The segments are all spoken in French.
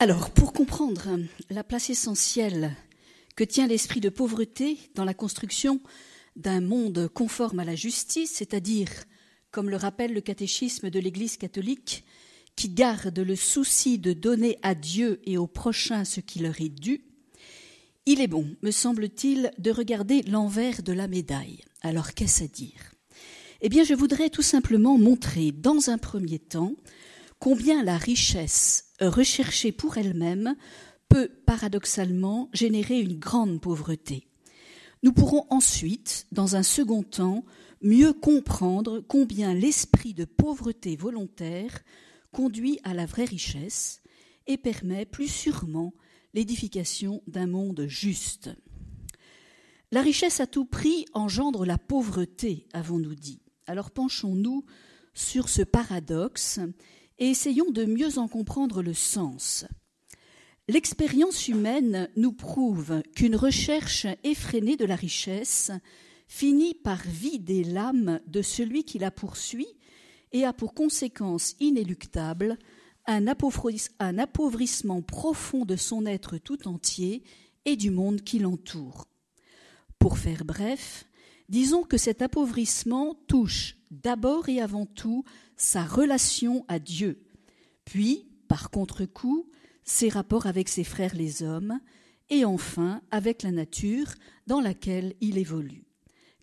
Alors, pour comprendre la place essentielle que tient l'esprit de pauvreté dans la construction d'un monde conforme à la justice, c'est-à-dire, comme le rappelle le catéchisme de l'Église catholique, qui garde le souci de donner à Dieu et au prochain ce qui leur est dû, il est bon, me semble-t-il, de regarder l'envers de la médaille. Alors qu'est-ce à dire? Eh bien, je voudrais tout simplement montrer, dans un premier temps, combien la richesse recherchée pour elle-même peut paradoxalement générer une grande pauvreté. Nous pourrons ensuite, dans un second temps, mieux comprendre combien l'esprit de pauvreté volontaire conduit à la vraie richesse et permet plus sûrement l'édification d'un monde juste. La richesse à tout prix engendre la pauvreté, avons-nous dit. Alors penchons-nous sur ce paradoxe et essayons de mieux en comprendre le sens. L'expérience humaine nous prouve qu'une recherche effrénée de la richesse finit par vider l'âme de celui qui la poursuit et a pour conséquence inéluctable un, appauvrissement profond de son être tout entier et du monde qui l'entoure. Pour faire bref, disons que cet appauvrissement touche d'abord et avant tout sa relation à Dieu, puis, par contre-coup, ses rapports avec ses frères les hommes, et enfin avec la nature dans laquelle il évolue.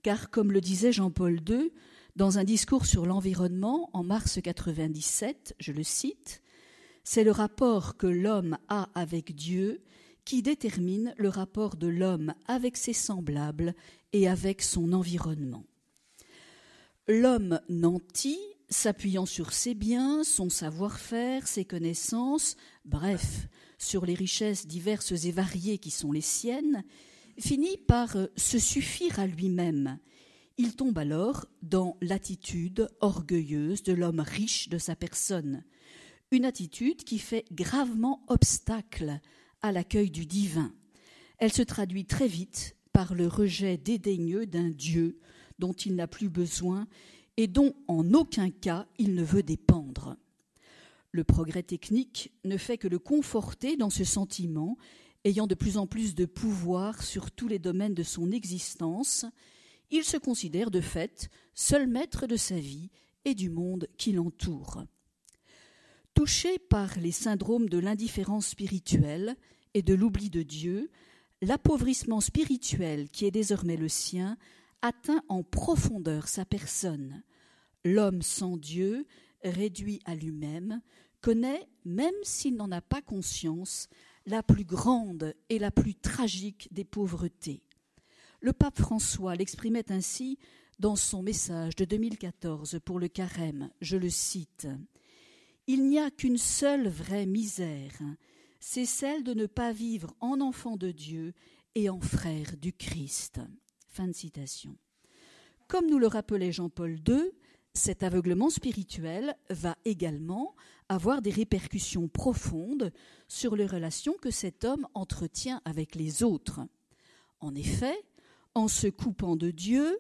Car, comme le disait Jean-Paul II dans un discours sur l'environnement en mars 97, je le cite, c'est le rapport que l'homme a avec Dieu qui détermine le rapport de l'homme avec ses semblables et avec son environnement. L'homme nanti s'appuyant sur ses biens, son savoir-faire, ses connaissances, bref, sur les richesses diverses et variées qui sont les siennes, finit par euh, se suffire à lui-même. Il tombe alors dans l'attitude orgueilleuse de l'homme riche de sa personne, une attitude qui fait gravement obstacle à l'accueil du divin. Elle se traduit très vite par le rejet dédaigneux d'un Dieu dont il n'a plus besoin et dont en aucun cas il ne veut dépendre. Le progrès technique ne fait que le conforter dans ce sentiment, ayant de plus en plus de pouvoir sur tous les domaines de son existence, il se considère de fait seul maître de sa vie et du monde qui l'entoure. Touché par les syndromes de l'indifférence spirituelle et de l'oubli de Dieu, l'appauvrissement spirituel qui est désormais le sien atteint en profondeur sa personne. L'homme sans Dieu, réduit à lui-même, connaît, même s'il n'en a pas conscience, la plus grande et la plus tragique des pauvretés. Le pape François l'exprimait ainsi dans son message de 2014 pour le carême, je le cite. Il n'y a qu'une seule vraie misère, c'est celle de ne pas vivre en enfant de Dieu et en frère du Christ. Fin de citation. Comme nous le rappelait Jean-Paul II, cet aveuglement spirituel va également avoir des répercussions profondes sur les relations que cet homme entretient avec les autres. En effet, en se coupant de Dieu,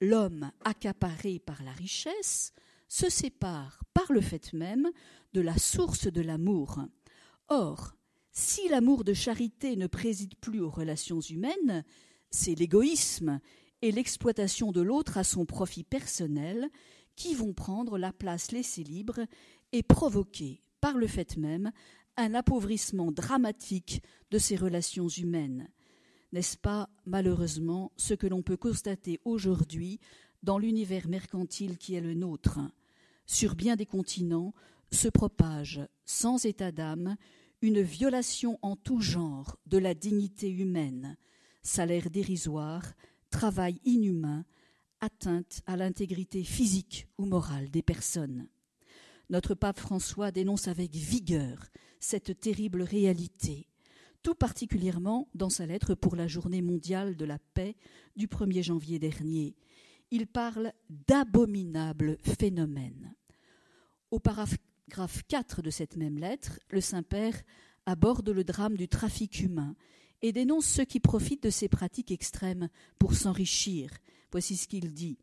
l'homme accaparé par la richesse se sépare par le fait même de la source de l'amour. Or, si l'amour de charité ne préside plus aux relations humaines, c'est l'égoïsme et l'exploitation de l'autre à son profit personnel qui vont prendre la place laissée libre et provoquer, par le fait même, un appauvrissement dramatique de ces relations humaines. N'est-ce pas, malheureusement, ce que l'on peut constater aujourd'hui dans l'univers mercantile qui est le nôtre? Sur bien des continents se propage, sans état d'âme, une violation en tout genre de la dignité humaine, salaire dérisoire, travail inhumain, atteinte à l'intégrité physique ou morale des personnes. Notre pape François dénonce avec vigueur cette terrible réalité, tout particulièrement dans sa lettre pour la journée mondiale de la paix du 1er janvier dernier. Il parle d'abominables phénomènes. Au paragraphe 4 de cette même lettre, le Saint-Père aborde le drame du trafic humain et dénonce ceux qui profitent de ces pratiques extrêmes pour s'enrichir. Voici ce qu'il dit.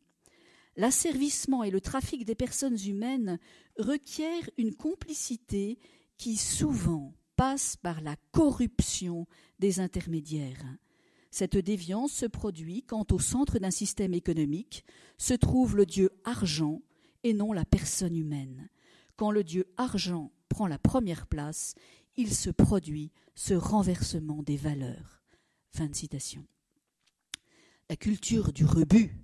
L'asservissement et le trafic des personnes humaines requièrent une complicité qui souvent, passe par la corruption des intermédiaires. Cette déviance se produit quand au centre d'un système économique se trouve le dieu argent et non la personne humaine. Quand le dieu argent prend la première place, il se produit ce renversement des valeurs. Fin de citation. La culture du rebut,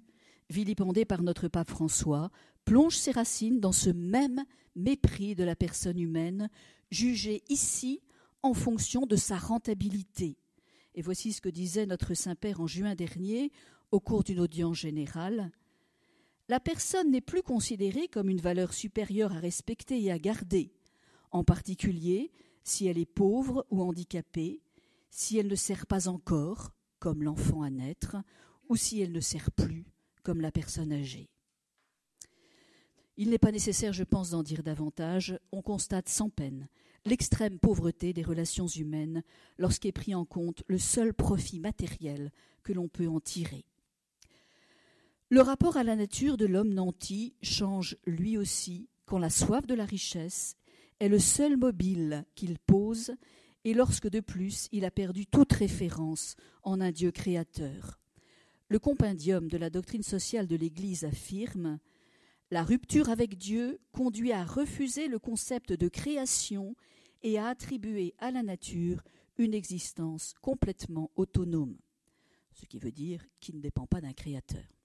vilipendée par notre pape François, plonge ses racines dans ce même mépris de la personne humaine, jugée ici en fonction de sa rentabilité, et voici ce que disait notre Saint-Père en juin dernier au cours d'une audience générale. La personne n'est plus considérée comme une valeur supérieure à respecter et à garder, en particulier si elle est pauvre ou handicapée, si elle ne sert pas encore, comme l'enfant à naître, ou si elle ne sert plus, comme la personne âgée. Il n'est pas nécessaire, je pense, d'en dire davantage. On constate sans peine l'extrême pauvreté des relations humaines lorsqu'est pris en compte le seul profit matériel que l'on peut en tirer. Le rapport à la nature de l'homme nanti change lui aussi quand la soif de la richesse est le seul mobile qu'il pose et lorsque de plus il a perdu toute référence en un Dieu créateur. Le compendium de la doctrine sociale de l'Église affirme la rupture avec Dieu conduit à refuser le concept de création et à attribuer à la nature une existence complètement autonome, ce qui veut dire qu'il ne dépend pas d'un créateur.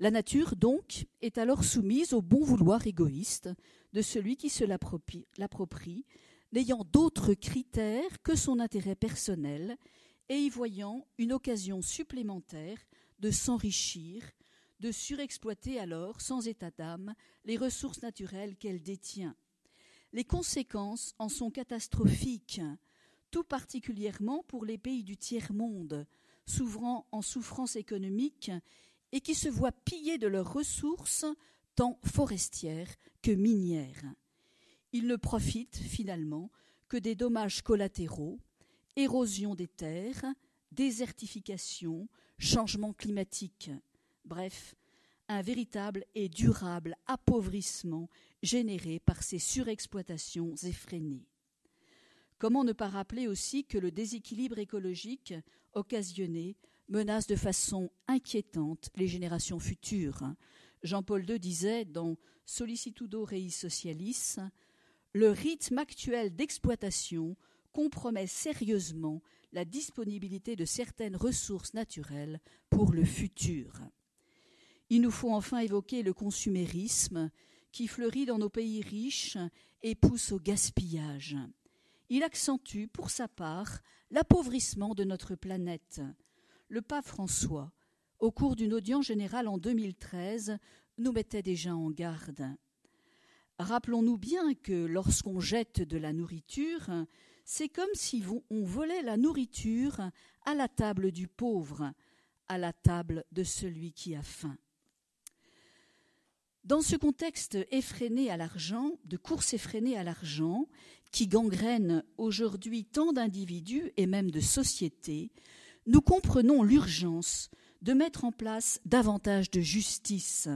La nature, donc, est alors soumise au bon vouloir égoïste de celui qui se l'approprie, n'ayant d'autres critères que son intérêt personnel et y voyant une occasion supplémentaire de s'enrichir de surexploiter alors, sans état d'âme, les ressources naturelles qu'elle détient. Les conséquences en sont catastrophiques, tout particulièrement pour les pays du tiers-monde, s'ouvrant en souffrance économique et qui se voient piller de leurs ressources tant forestières que minières. Ils ne profitent finalement que des dommages collatéraux, érosion des terres, désertification, changement climatique bref, un véritable et durable appauvrissement généré par ces surexploitations effrénées. Comment ne pas rappeler aussi que le déséquilibre écologique occasionné menace de façon inquiétante les générations futures. Jean-Paul II disait dans Sollicitudo Rei Socialis Le rythme actuel d'exploitation compromet sérieusement la disponibilité de certaines ressources naturelles pour le futur. Il nous faut enfin évoquer le consumérisme qui fleurit dans nos pays riches et pousse au gaspillage. Il accentue, pour sa part, l'appauvrissement de notre planète. Le pape François, au cours d'une audience générale en 2013, nous mettait déjà en garde. Rappelons-nous bien que lorsqu'on jette de la nourriture, c'est comme si on volait la nourriture à la table du pauvre, à la table de celui qui a faim. Dans ce contexte effréné à l'argent, de course effrénée à l'argent, qui gangrène aujourd'hui tant d'individus et même de sociétés, nous comprenons l'urgence de mettre en place davantage de justice.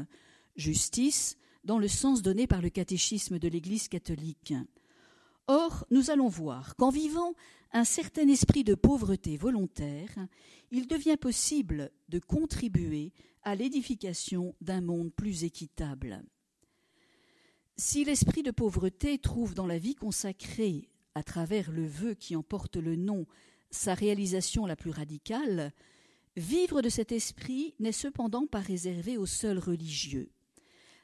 Justice dans le sens donné par le catéchisme de l'Église catholique. Or, nous allons voir qu'en vivant un certain esprit de pauvreté volontaire, il devient possible de contribuer à l'édification d'un monde plus équitable. Si l'esprit de pauvreté trouve dans la vie consacrée, à travers le vœu qui en porte le nom, sa réalisation la plus radicale, vivre de cet esprit n'est cependant pas réservé aux seuls religieux.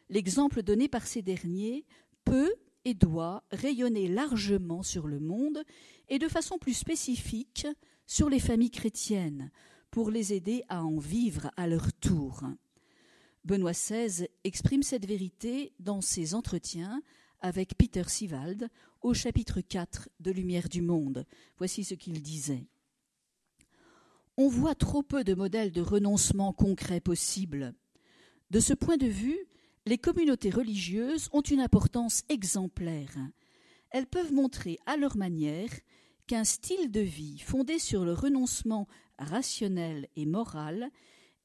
L'exemple donné par ces derniers peut et doit rayonner largement sur le monde et de façon plus spécifique sur les familles chrétiennes, pour les aider à en vivre à leur tour. Benoît XVI exprime cette vérité dans ses entretiens avec Peter Sivald au chapitre 4 de Lumière du Monde. Voici ce qu'il disait. On voit trop peu de modèles de renoncement concrets possibles. De ce point de vue, les communautés religieuses ont une importance exemplaire. Elles peuvent montrer à leur manière qu'un style de vie fondé sur le renoncement rationnel et moral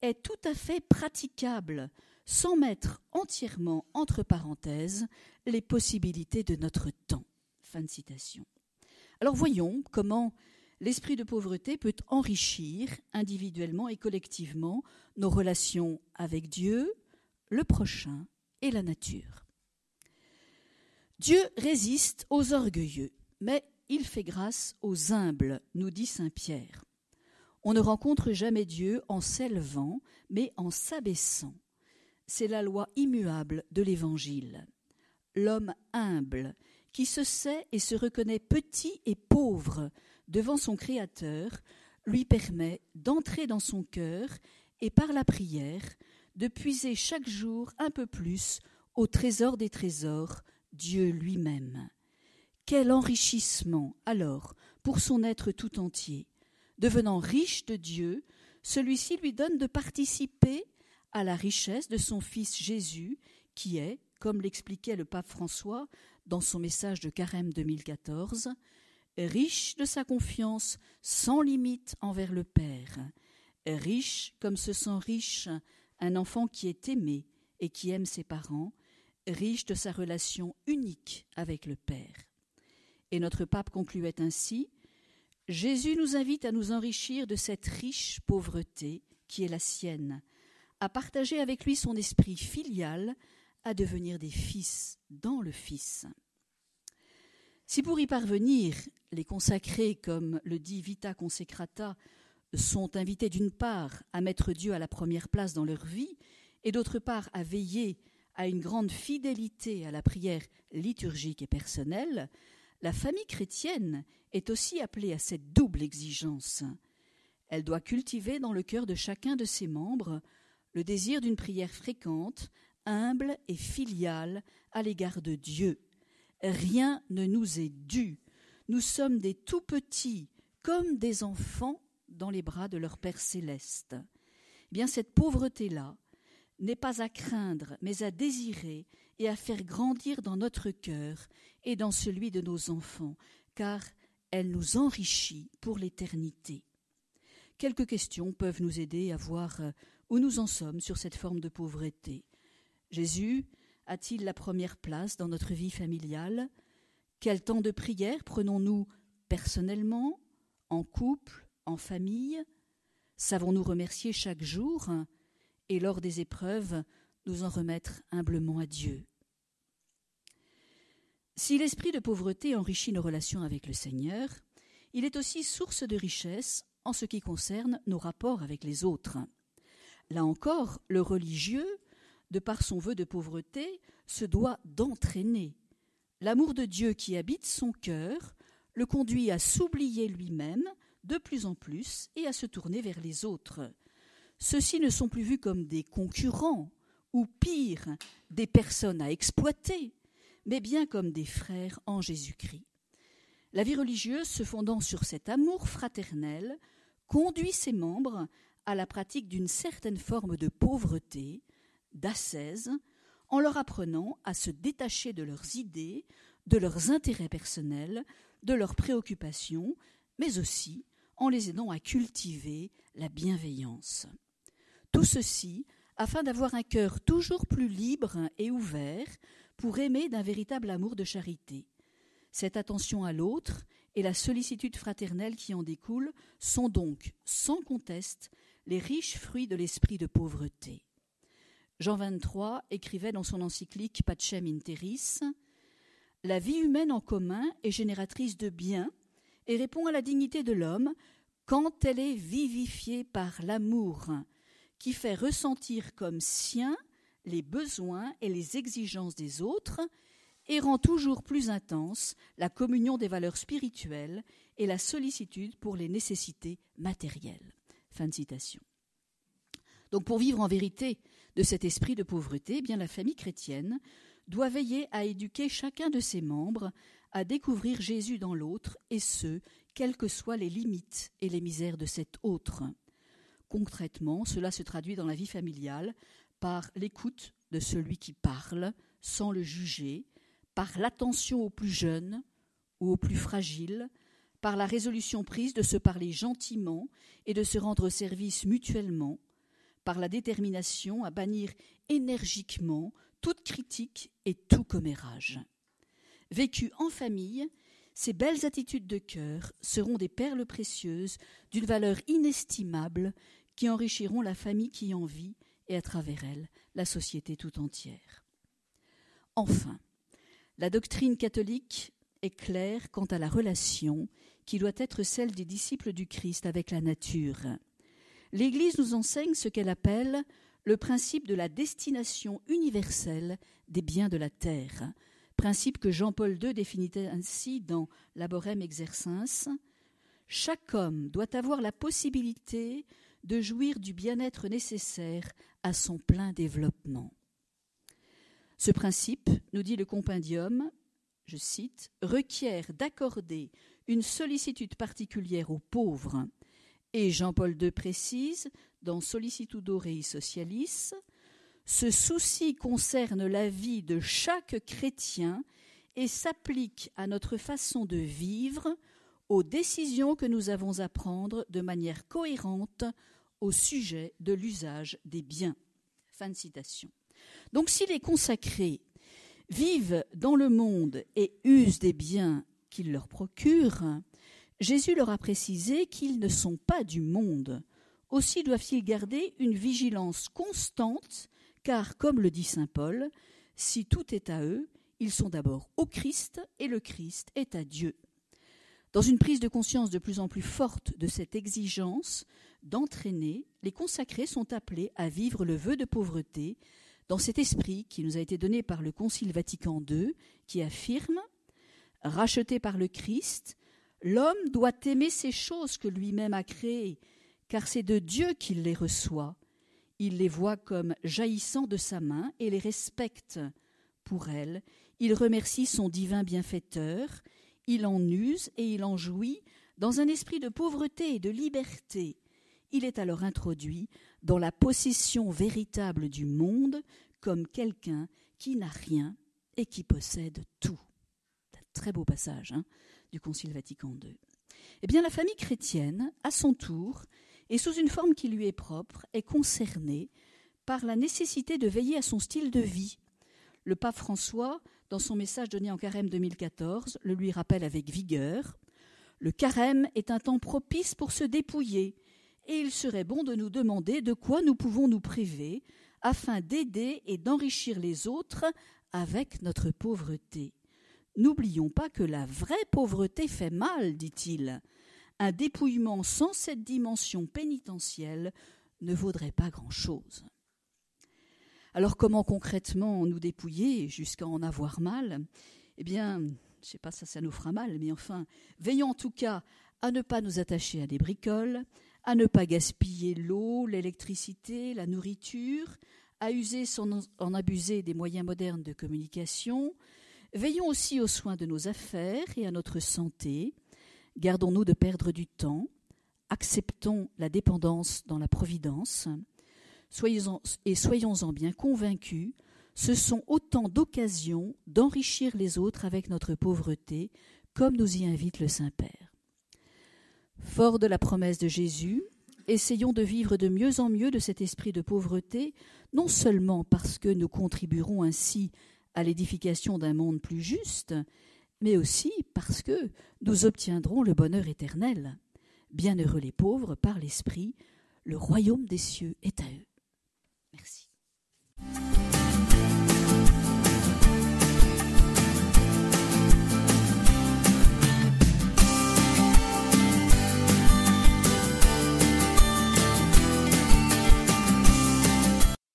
est tout à fait praticable sans mettre entièrement entre parenthèses les possibilités de notre temps. Fin de citation. Alors voyons comment l'esprit de pauvreté peut enrichir individuellement et collectivement nos relations avec Dieu, le prochain et la nature. Dieu résiste aux orgueilleux, mais il fait grâce aux humbles, nous dit Saint Pierre. On ne rencontre jamais Dieu en s'élevant, mais en s'abaissant. C'est la loi immuable de l'Évangile. L'homme humble, qui se sait et se reconnaît petit et pauvre devant son Créateur, lui permet d'entrer dans son cœur et par la prière de puiser chaque jour un peu plus au trésor des trésors, Dieu lui-même. Quel enrichissement alors pour son être tout entier. Devenant riche de Dieu, celui-ci lui donne de participer à la richesse de son Fils Jésus, qui est, comme l'expliquait le pape François dans son message de Carême 2014, riche de sa confiance sans limite envers le Père, riche comme se sent riche un enfant qui est aimé et qui aime ses parents, riche de sa relation unique avec le Père. Et notre pape concluait ainsi Jésus nous invite à nous enrichir de cette riche pauvreté qui est la sienne, à partager avec lui son esprit filial, à devenir des fils dans le Fils. Si pour y parvenir, les consacrés, comme le dit Vita Consecrata, sont invités d'une part à mettre Dieu à la première place dans leur vie, et d'autre part à veiller à une grande fidélité à la prière liturgique et personnelle, la famille chrétienne est aussi appelée à cette double exigence. Elle doit cultiver dans le cœur de chacun de ses membres le désir d'une prière fréquente, humble et filiale à l'égard de Dieu. Rien ne nous est dû. Nous sommes des tout petits, comme des enfants dans les bras de leur Père céleste. Eh bien, cette pauvreté-là n'est pas à craindre, mais à désirer et à faire grandir dans notre cœur et dans celui de nos enfants, car elle nous enrichit pour l'éternité. Quelques questions peuvent nous aider à voir euh, où nous en sommes sur cette forme de pauvreté? Jésus a-t-il la première place dans notre vie familiale? Quel temps de prière prenons-nous personnellement, en couple, en famille? Savons-nous remercier chaque jour et lors des épreuves nous en remettre humblement à Dieu? Si l'esprit de pauvreté enrichit nos relations avec le Seigneur, il est aussi source de richesse en ce qui concerne nos rapports avec les autres. Là encore, le religieux, de par son vœu de pauvreté, se doit d'entraîner. L'amour de Dieu qui habite son cœur le conduit à s'oublier lui-même de plus en plus et à se tourner vers les autres. Ceux-ci ne sont plus vus comme des concurrents ou pire, des personnes à exploiter, mais bien comme des frères en Jésus-Christ. La vie religieuse, se fondant sur cet amour fraternel, conduit ses membres à la pratique d'une certaine forme de pauvreté, d'ascèse, en leur apprenant à se détacher de leurs idées, de leurs intérêts personnels, de leurs préoccupations, mais aussi en les aidant à cultiver la bienveillance. Tout ceci afin d'avoir un cœur toujours plus libre et ouvert pour aimer d'un véritable amour de charité. Cette attention à l'autre et la sollicitude fraternelle qui en découle sont donc, sans conteste, les riches fruits de l'esprit de pauvreté. Jean XXIII écrivait dans son encyclique Pacem in Terris La vie humaine en commun est génératrice de bien et répond à la dignité de l'homme quand elle est vivifiée par l'amour, qui fait ressentir comme sien les besoins et les exigences des autres et rend toujours plus intense la communion des valeurs spirituelles et la sollicitude pour les nécessités matérielles. Fin de citation. Donc pour vivre en vérité de cet esprit de pauvreté, eh bien la famille chrétienne doit veiller à éduquer chacun de ses membres à découvrir Jésus dans l'autre, et ce, quelles que soient les limites et les misères de cet autre. Concrètement, cela se traduit dans la vie familiale par l'écoute de celui qui parle, sans le juger, par l'attention aux plus jeunes ou aux plus fragiles, par la résolution prise de se parler gentiment et de se rendre service mutuellement, par la détermination à bannir énergiquement toute critique et tout commérage. Vécu en famille, ces belles attitudes de cœur seront des perles précieuses d'une valeur inestimable qui enrichiront la famille qui en vit et à travers elle la société tout entière. Enfin, la doctrine catholique est claire quant à la relation qui doit être celle des disciples du Christ avec la nature. L'Église nous enseigne ce qu'elle appelle le principe de la destination universelle des biens de la terre, principe que Jean-Paul II définit ainsi dans Laborem Exercens. Chaque homme doit avoir la possibilité de jouir du bien-être nécessaire à son plein développement. Ce principe, nous dit le compendium, je cite, requiert d'accorder une sollicitude particulière aux pauvres. Et Jean-Paul II précise, dans Sollicitudo Rei Socialis, ce souci concerne la vie de chaque chrétien et s'applique à notre façon de vivre, aux décisions que nous avons à prendre de manière cohérente au sujet de l'usage des biens. Fin de citation. Donc si les consacrés vivent dans le monde et usent des biens qu'ils leur procurent, Jésus leur a précisé qu'ils ne sont pas du monde. Aussi doivent-ils garder une vigilance constante, car, comme le dit Saint Paul, si tout est à eux, ils sont d'abord au Christ et le Christ est à Dieu. Dans une prise de conscience de plus en plus forte de cette exigence d'entraîner, les consacrés sont appelés à vivre le vœu de pauvreté dans cet esprit qui nous a été donné par le Concile Vatican II, qui affirme Racheté par le Christ, l'homme doit aimer ces choses que lui-même a créées, car c'est de Dieu qu'il les reçoit. Il les voit comme jaillissant de sa main et les respecte. Pour elles, il remercie son divin bienfaiteur, il en use et il en jouit dans un esprit de pauvreté et de liberté. Il est alors introduit dans la possession véritable du monde comme quelqu'un qui n'a rien et qui possède tout. Très beau passage hein, du Concile Vatican II. Eh bien, la famille chrétienne, à son tour, et sous une forme qui lui est propre, est concernée par la nécessité de veiller à son style de vie. Le pape François dans son message donné en carême 2014, le lui rappelle avec vigueur. Le carême est un temps propice pour se dépouiller, et il serait bon de nous demander de quoi nous pouvons nous priver afin d'aider et d'enrichir les autres avec notre pauvreté. N'oublions pas que la vraie pauvreté fait mal, dit-il. Un dépouillement sans cette dimension pénitentielle ne vaudrait pas grand-chose. Alors comment concrètement nous dépouiller jusqu'à en avoir mal? Eh bien, je ne sais pas si ça nous fera mal, mais enfin, veillons en tout cas à ne pas nous attacher à des bricoles, à ne pas gaspiller l'eau, l'électricité, la nourriture, à user en abuser des moyens modernes de communication. Veillons aussi aux soins de nos affaires et à notre santé. Gardons-nous de perdre du temps. Acceptons la dépendance dans la providence soyons et soyons-en bien convaincus, ce sont autant d'occasions d'enrichir les autres avec notre pauvreté, comme nous y invite le Saint-Père. Fort de la promesse de Jésus, essayons de vivre de mieux en mieux de cet esprit de pauvreté, non seulement parce que nous contribuerons ainsi à l'édification d'un monde plus juste, mais aussi parce que nous obtiendrons le bonheur éternel. Bienheureux les pauvres par l'Esprit, le royaume des cieux est à eux. Merci.